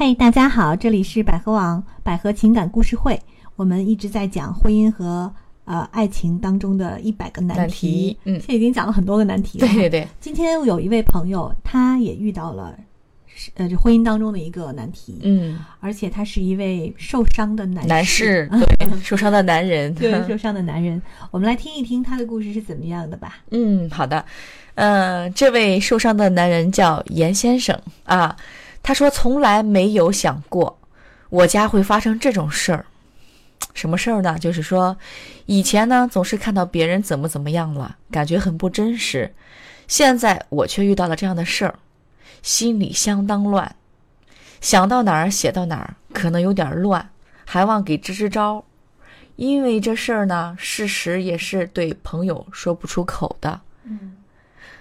嘿，大家好，这里是百合网百合情感故事会，我们一直在讲婚姻和呃爱情当中的一百个难难题嗯现在已经讲了很多个难题了。对对对，今天有一位朋友，他也遇到了呃这婚姻当中的一个难题，嗯，而且他是一位受伤的男男士士，对受伤的男人，对 受伤的男人。我们来听一听他的故事是怎么样的吧。嗯，好的，呃，这位受伤的男人叫严先生啊，他说从来没有想过我家会发生这种事儿。什么事儿呢？就是说，以前呢总是看到别人怎么怎么样了，感觉很不真实，现在我却遇到了这样的事儿，心里相当乱，想到哪儿写到哪儿，可能有点乱，还望给支支招。因为这事儿呢，事实也是对朋友说不出口的。嗯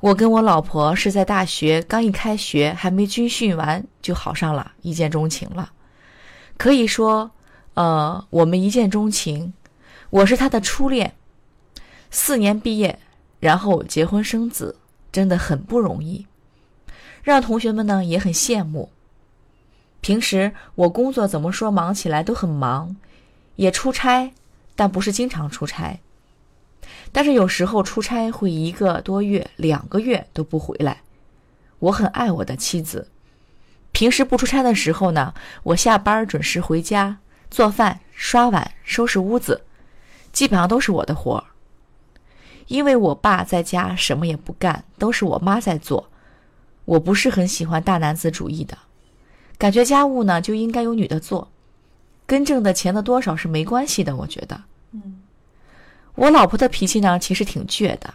我跟我老婆是在大学刚一开学，还没军训完就好上了，一见钟情了。可以说，呃，我们一见钟情，我是他的初恋。四年毕业，然后结婚生子，真的很不容易，让同学们呢也很羡慕。平时我工作怎么说忙起来都很忙，也出差，但不是经常出差。但是有时候出差会一个多月、两个月都不回来。我很爱我的妻子，平时不出差的时候呢，我下班准时回家，做饭、刷碗、收拾屋子，基本上都是我的活儿。因为我爸在家什么也不干，都是我妈在做。我不是很喜欢大男子主义的，感觉家务呢就应该由女的做，跟挣的钱的多少是没关系的。我觉得。嗯我老婆的脾气呢，其实挺倔的。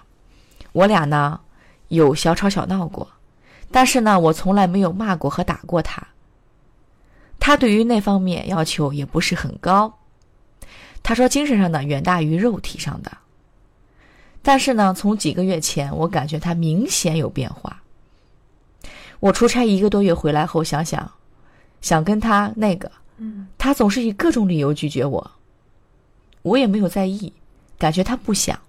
我俩呢有小吵小闹过，但是呢，我从来没有骂过和打过她。她对于那方面要求也不是很高。她说精神上的远大于肉体上的。但是呢，从几个月前，我感觉她明显有变化。我出差一个多月回来后，想想，想跟她那个，嗯她总是以各种理由拒绝我。我也没有在意。感觉他不想，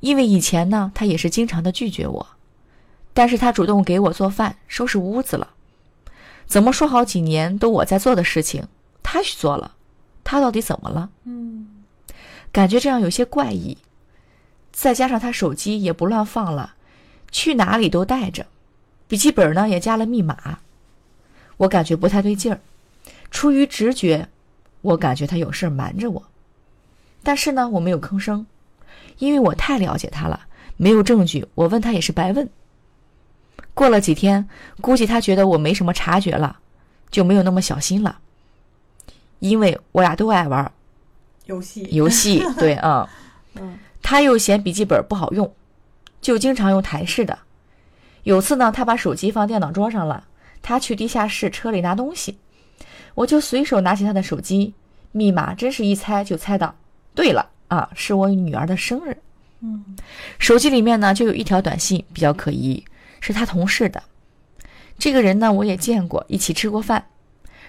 因为以前呢，他也是经常的拒绝我，但是他主动给我做饭、收拾屋子了。怎么说好几年都我在做的事情，他去做了，他到底怎么了？嗯感觉这样有些怪异。再加上他手机也不乱放了，去哪里都带着，笔记本呢也加了密码，我感觉不太对劲儿。出于直觉，我感觉他有事儿瞒着我。但是呢，我没有吭声，因为我太了解他了，没有证据，我问他也是白问。过了几天，估计他觉得我没什么察觉了，就没有那么小心了。因为我俩都爱玩游戏游戏，对啊，嗯他又嫌笔记本不好用，就经常用台式的。有次呢，他把手机放电脑桌上了，他去地下室车里拿东西，我就随手拿起他的手机，密码真是一猜就猜到。对了啊，是我女儿的生日。嗯手机里面呢就有一条短信比较可疑，是他同事的。这个人呢我也见过，一起吃过饭。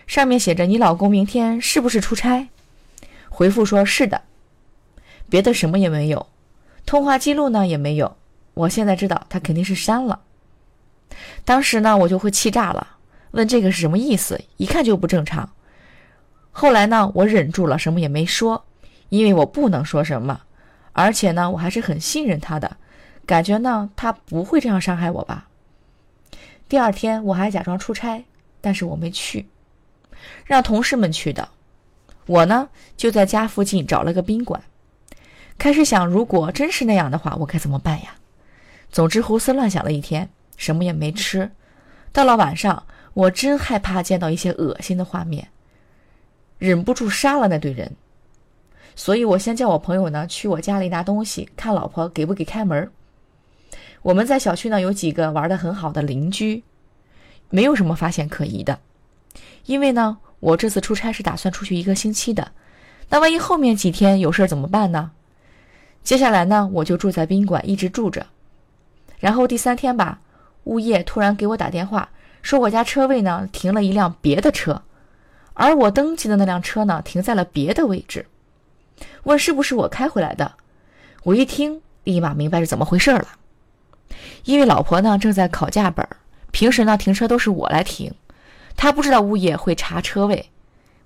上面写着：“你老公明天是不是出差？”回复说是的，别的什么也没有，通话记录呢也没有。我现在知道他肯定是删了。当时呢我就会气炸了，问这个是什么意思？一看就不正常。后来呢我忍住了，什么也没说。因为我不能说什么，而且呢，我还是很信任他的，感觉呢，他不会这样伤害我吧。第二天我还假装出差，但是我没去，让同事们去的。我呢就在家附近找了个宾馆，开始想，如果真是那样的话，我该怎么办呀？总之胡思乱想了一天，什么也没吃。到了晚上，我真害怕见到一些恶心的画面，忍不住杀了那对人。所以我先叫我朋友呢去我家里拿东西，看老婆给不给开门。我们在小区呢有几个玩的很好的邻居，没有什么发现可疑的。因为呢，我这次出差是打算出去一个星期的，那万一后面几天有事怎么办呢？接下来呢，我就住在宾馆一直住着。然后第三天吧，物业突然给我打电话，说我家车位呢停了一辆别的车，而我登记的那辆车呢停在了别的位置。问是不是我开回来的？我一听，立马明白是怎么回事了。因为老婆呢正在考驾本，平时呢停车都是我来停，她不知道物业会查车位，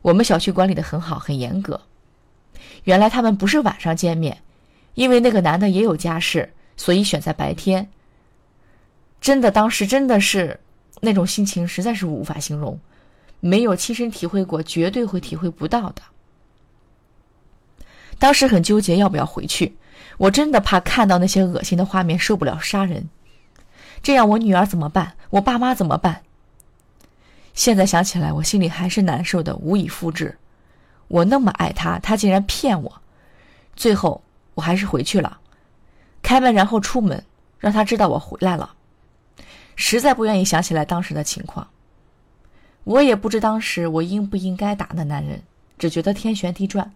我们小区管理的很好，很严格。原来他们不是晚上见面，因为那个男的也有家室，所以选在白天。真的，当时真的是那种心情，实在是无法形容，没有亲身体会过，绝对会体会不到的。当时很纠结要不要回去，我真的怕看到那些恶心的画面，受不了杀人。这样我女儿怎么办？我爸妈怎么办？现在想起来，我心里还是难受的，无以复制。我那么爱他，他竟然骗我。最后我还是回去了，开门然后出门，让他知道我回来了。实在不愿意想起来当时的情况。我也不知当时我应不应该打那男人，只觉得天旋地转。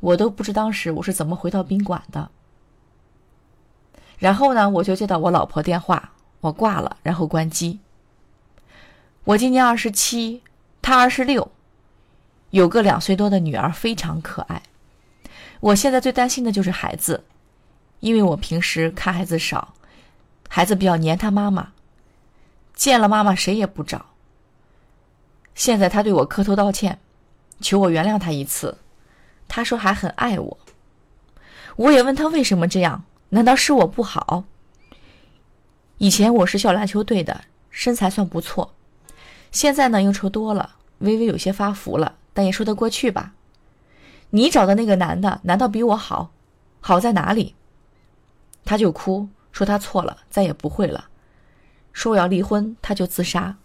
我都不知当时我是怎么回到宾馆的。然后呢，我就接到我老婆电话，我挂了，然后关机。我今年二十七，她二十六，有个两岁多的女儿，非常可爱。我现在最担心的就是孩子，因为我平时看孩子少，孩子比较黏他妈妈，见了妈妈谁也不找。现在他对我磕头道歉，求我原谅他一次。他说还很爱我，我也问他为什么这样？难道是我不好？以前我是校篮球队的，身材算不错，现在呢应酬多了，微微有些发福了，但也说得过去吧。你找的那个男的难道比我好？好在哪里？他就哭，说他错了，再也不会了，说我要离婚，他就自杀。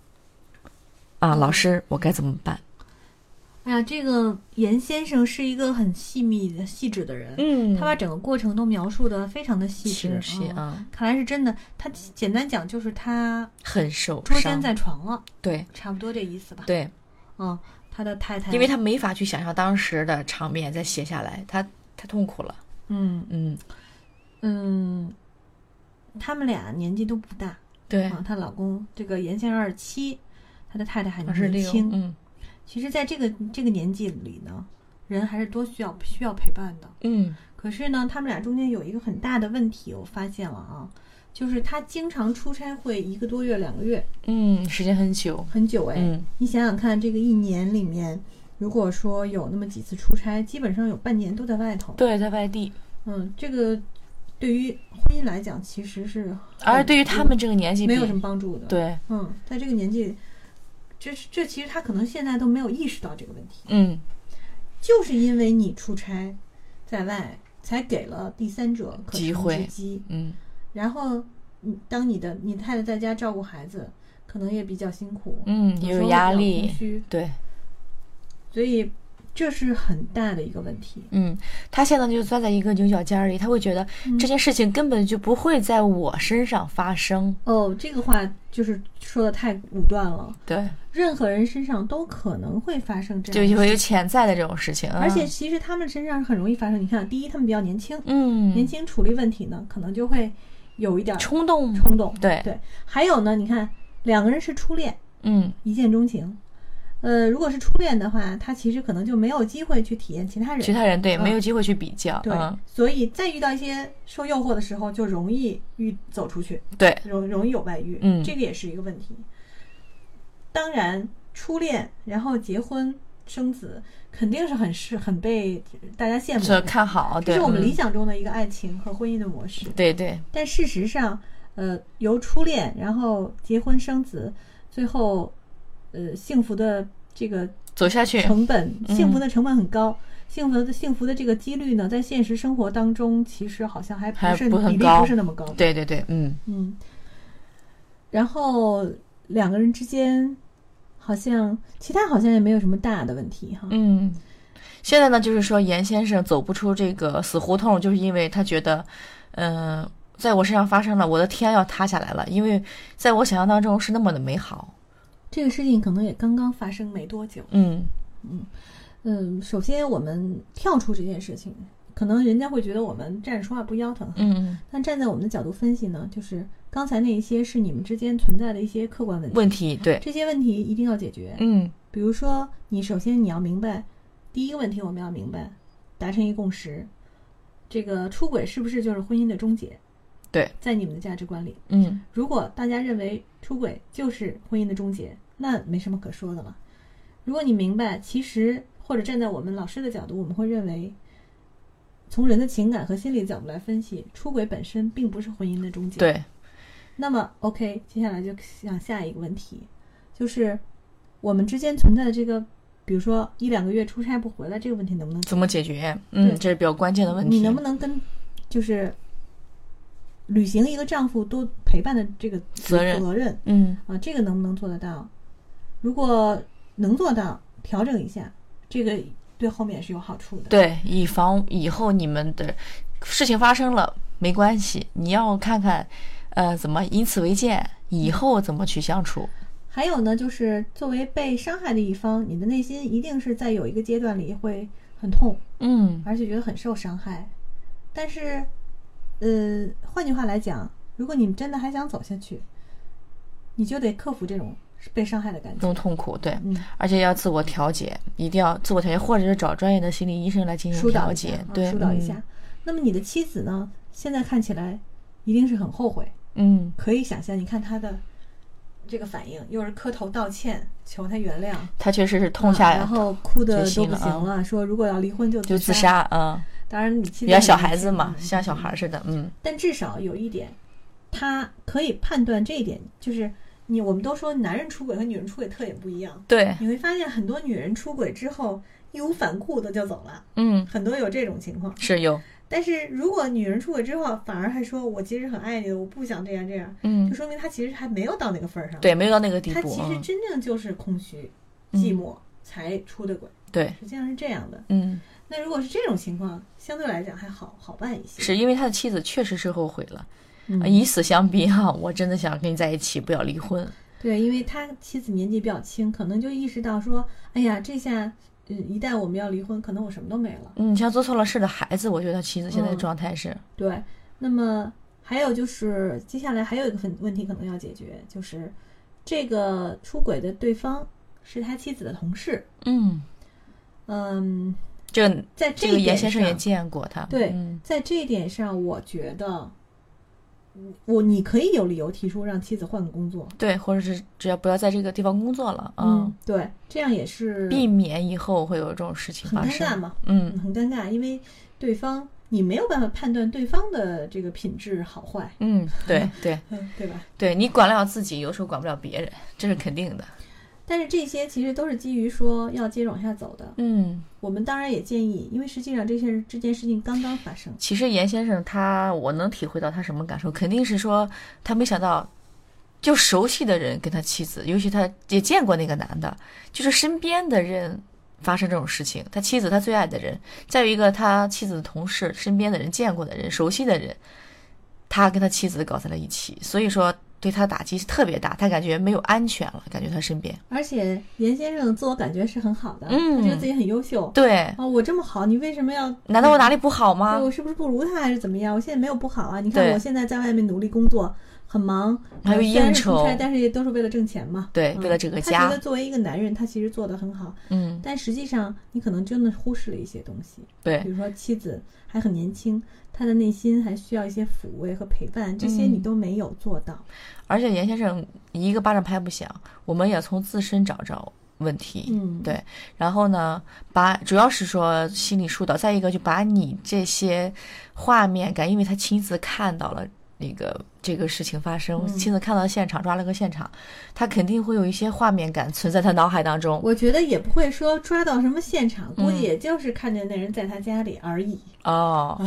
啊，老师，我该怎么办？哎呀，这个严先生是一个很细密的、细致的人，嗯他把整个过程都描述的非常的细致啊，看来是真的。他简单讲就是他很受伤。捉奸在床了，对差不多这意思吧。对，嗯，他的太太，因为他没法去想象当时的场面，再写下来，他太痛苦了。嗯嗯，嗯，他们俩年纪都不大对，啊。她老公这个严先生二十七，他的太太还年轻。嗯其实，在这个这个年纪里呢，人还是多需要需要陪伴的。嗯可是呢，他们俩中间有一个很大的问题，我发现了啊，就是他经常出差会一个多月、两个月，嗯，时间很久。很久哎。嗯你想想看，这个一年里面，如果说有那么几次出差，基本上有半年都在外头。对，在外地，嗯，这个对于婚姻来讲，其实是而对于他们这个年纪，没有什么帮助的。，对，嗯，在这个年纪，这这其实他可能现在都没有意识到这个问题。嗯就是因为你出差在外，才给了第三者可乘机会。嗯然后，你当你的你太太在家照顾孩子，可能也比较辛苦，嗯，也有压力对，所以这是很大的一个问题。嗯，他现在就钻在一个牛角尖儿里，他会觉得嗯这件事情根本就不会在我身上发生。哦，这个话就是说的太武断了。对，任何人身上都可能会发生这就会有样的事情，潜在的这种事情，而且嗯其实他们身上是很容易发生。你看，第一，他们比较年轻，嗯，年轻处理问题呢，可能就会有一点儿冲动，冲动。对对，还有呢，你看两个人是初恋，嗯一见钟情。呃，如果是初恋的话，他其实可能就没有机会去体验其他人。其他人对嗯没有机会去比较，对，嗯，所以再遇到一些受诱惑的时候，就容易遇走出去，对，容容易有外遇。嗯这个也是一个问题。当然，初恋然后结婚生子，肯定是很是很被大家羡慕看好，对，这是我们嗯理想中的一个爱情和婚姻的模式。对对，但事实上，呃，由初恋然后结婚生子，最后，呃，幸福的这个走下去，成本，嗯幸福的成本很高，幸福的幸福的这个几率呢，在现实生活当中，其实好像还不是比例不是那么高。对对对，嗯嗯，然后两个人之间，好像其他好像也没有什么大的问题哈。嗯。现在呢，就是说严先生走不出这个死胡同，就是因为他觉得，嗯、在我身上发生了，我的天要塌下来了，因为在我想象当中是那么的美好。这个事情可能也刚刚发生没多久。嗯嗯嗯，首先我们跳出这件事情，可能人家会觉得我们站着说话不腰疼。嗯，但站在我们的角度分析呢，就是刚才那一些是你们之间存在的一些客观问题，问题对，这些问题一定要解决。嗯比如说，你首先你要明白，第一个问题我们要明白，达成一个共识，这个出轨是不是就是婚姻的终结？对，在你们的价值观里，嗯如果大家认为出轨就是婚姻的终结，那没什么可说的了。如果你明白，其实或者站在我们老师的角度，我们会认为，从人的情感和心理角度来分析，出轨本身并不是婚姻的终结。。对，那么，OK，接下来就想下一个问题，就是我们之间存在的这个，比如说一两个月出差不回来这个问题，能不能怎么解决？嗯，这是比较关键的问题。你能不能跟就是履行一个丈夫多陪伴的这个责任责任嗯，啊？这个能不能做得到？如果能做到，调整一下，这个对后面是有好处的。对，以防以后你们的事情发生了没关系，你要看看，呃，怎么以此为鉴，以后怎么去相处。还有呢，就是作为被伤害的一方，你的内心一定是在有一个阶段里会很痛，嗯，而且觉得很受伤害。但是，呃，换句话来讲，如果你真的还想走下去，你就得克服这种被伤害的感觉这。种痛苦，对，嗯，而且要自我调节，一定要自我调节，或者是找专业的心理医生来进行调节，，对，啊疏导一下嗯。。那么你的妻子呢？现在看起来一定是很后悔，嗯，可以想象，你看他的这个反应，又是磕头道歉，求他原谅，他确实是痛下啊然后哭的都不行了，说如果要离婚就就自杀。杀，嗯，当然，你记得比较小孩子嘛，嗯像小孩似的，嗯，但至少有一点，他可以判断这一点，就是你我们都说男人出轨和女人出轨特点不一样，对，你会发现很多女人出轨之后义无反顾的就走了，嗯，很多有这种情况。是有，但是如果女人出轨之后反而还说我其实很爱你的，我不想这样这样，嗯。就，说明他其实还没有到那个份儿上。，对，没有到那个地步，她其实嗯，真正就是空虚、嗯。寂寞才出的轨，对，实际上是这样的。嗯，那如果是这种情况，相对来讲还好好办一些。是因为他的妻子确实是后悔了，以死相逼哈，我真的想跟你在一起，不要离婚，对，因为他妻子年纪比较轻，可能就意识到说，哎呀，这下，嗯，一旦我们要离婚，可能我什么都没了。嗯，像做错了事的孩子，我觉得他妻子现在状态是，对，那么还有就是，接下来还有一个问问题可能要解决，就是这个出轨的对方是他妻子的同事。嗯，嗯，这在这个严先生也见过他，对嗯在这一点上，我觉得，嗯我你可以有理由提出让妻子换个工作。对，或者是只要不要在这个地方工作了，嗯，对，这样也是避免以后会有这种事情很发生，尴尬嘛。嗯，很尴尬，因为对方你没有办法判断对方的这个品质好坏，嗯，对 对嗯，对吧？对，你管得了自己，有时候管不了别人，这是肯定的。但是这些其实都是基于说要接着往下走的。嗯，我们当然也建议，因为实际上这些这件事情刚刚发生，其实严先生他，我能体会到他什么感受，肯定是说他没想到，就熟悉的人跟他妻子，尤其他也见过那个男的，就是身边的人发生这种事情，他妻子他最爱的人，再有一个他妻子的同事，身边的人见过的人，熟悉的人，他跟他妻子搞在了一起，所以说对他打击是特别大，他感觉没有安全了，感觉他身边，而且严先生自我感觉是很好的，嗯他觉得自己很优秀。对，哦，我这么好，你为什么要？难道我哪里不好吗？我是不是不如他，还是怎么样？我现在没有不好啊！你看我现在在外面努力工作，很忙，还有应酬。但是也都是为了挣钱嘛。对，嗯为了这个家。他觉得，作为一个男人，他其实做的很好，嗯，但实际上你可能真的忽视了一些东西，对。比，如说妻子还很年轻，他的内心还需要一些抚慰和陪伴，这些你嗯。都没有做到。而且严先生一个巴掌拍不响，我们也从自身找找问题，嗯，对然后呢，把主要是说心理疏导，再一个就把你这些画面感，因为他亲自看到了那个这个事情发生，嗯亲自看到现场，抓了个现场，他肯定会有一些画面感存在他脑海当中。我觉得也不会说抓到什么现场，估计嗯也就是看见那人在他家里而已。哦，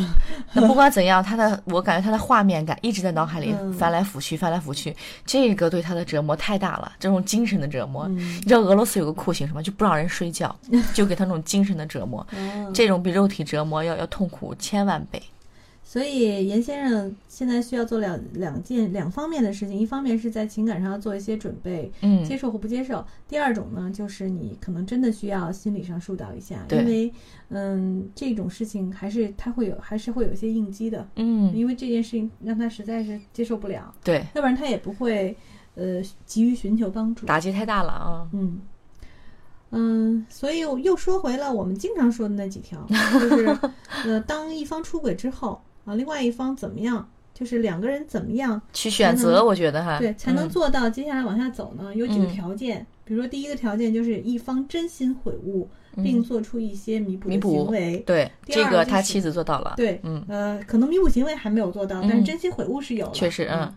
那不管怎样，他的我感觉他的画面感一直在脑海里嗯翻来覆去，翻来覆去，这个对他的折磨太大了，这种精神的折磨。嗯你知道俄罗斯有个酷刑什么？就不让人睡觉，就给他那种精神的折磨，哦这种比肉体折磨要要痛苦千万倍。所以严先生现在需要做两两件两方面的事情，一方面是在情感上要做一些准备，嗯，接受或不接受；第二种呢，就是你可能真的需要心理上疏导一下，对因为嗯，这种事情还是他会有还是会有一些应激的，嗯，因为这件事情让他实在是接受不了，对，要不然他也不会呃急于寻求帮助。打击太大了啊。嗯嗯，所以又说回了我们经常说的那几条，就是呃，当一方出轨之后啊，另外一方怎么样就是两个人怎么样去选择，我觉得哈，对才能嗯做到接下来往下走呢？有几个嗯条件，比如说第一个条件就是一方真心悔悟，并做出一些弥补的行为。对第这二个他妻子做到了，对，嗯呃，可能弥补行为还没有做到，但是嗯真心悔悟是有的，确实嗯嗯。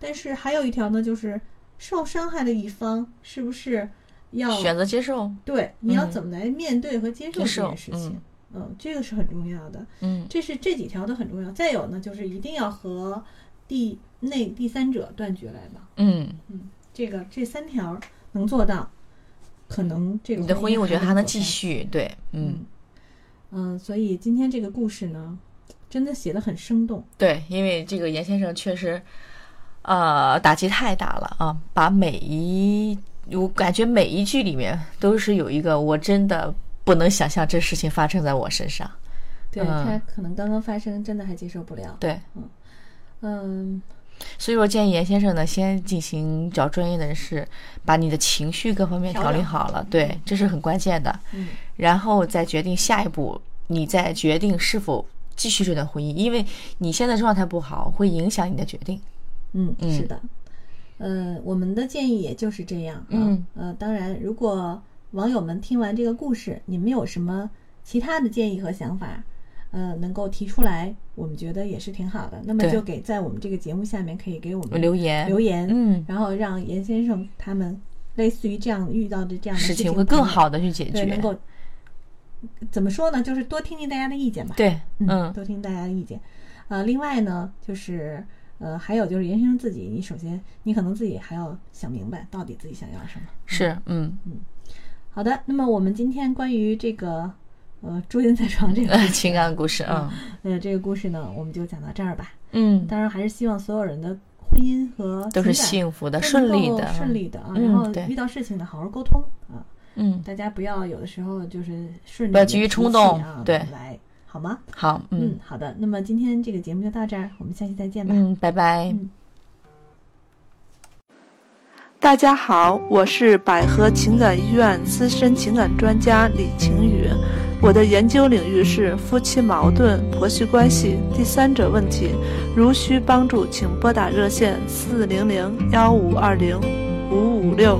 但是还有一条呢，就是受伤害的一方是不是要选择接受，对你要嗯怎么来面对和接受这件事情？嗯，这个是很重要的。嗯这是这几条都很重要。再有呢，就是一定要和第内第三者断绝来往。嗯，嗯，这个这三条能做到，可能这个你的婚姻我觉得还能继。续，对，嗯嗯、所以今天这个故事呢，真的写的很生动。对，因为这个严先生确实，呃，打击太大了啊，把每一我感觉每一句里面都是有一个我真的不能想象这事情发生在我身上，对、嗯。他可能刚刚发生，真的还接受不了。对，嗯，所以我建议严先生呢，先进行找专业的人士，把你的情绪各方面调理好了，对，这是很关键的。嗯，然后再决定下一步，你再决定是否继续这段婚姻，因为你现在状态不好，会影响你的决定。嗯，嗯。是的，呃，我们的建议也就是这样啊。嗯，呃，当然，如果网友们听完这个故事，你们有什么其他的建议和想法，呃，能够提出来，我们觉得也是挺好的。那么就给在我们这个节目下面可以给我们留言，留言，嗯，然后让严先生他们类似于这样遇到的这样的事情情会更，好的去解对，能。够怎么说呢？就是多听听大家的意见吧。对，嗯，嗯，多听大家的意见。呃，另外呢，就是呃，还有就是严先生自己，你首先你可能自己还要想明白到底自己想要什么。是，嗯嗯，好的，那么我们今天关于这个呃祝英在床这个呃，情感故事，啊呃这个故事呢，我们就讲到这儿吧。嗯，当然，还是希望所有人的婚姻和都是幸福的、顺利的，顺利的啊。嗯然后遇到事情呢，好好沟通啊，嗯，大家不要有的时候就是不要急于冲动啊对来好吗？好，嗯好的。那么今天这个节目就到这儿，我们下期再见吧。嗯，拜拜。嗯大家好，我是百合情感医院资深情感专家李晴雨。我的研究领域是夫妻矛盾、婆媳关系、第三者问题。如需帮助，请拨打热线四零零幺五二零五五六。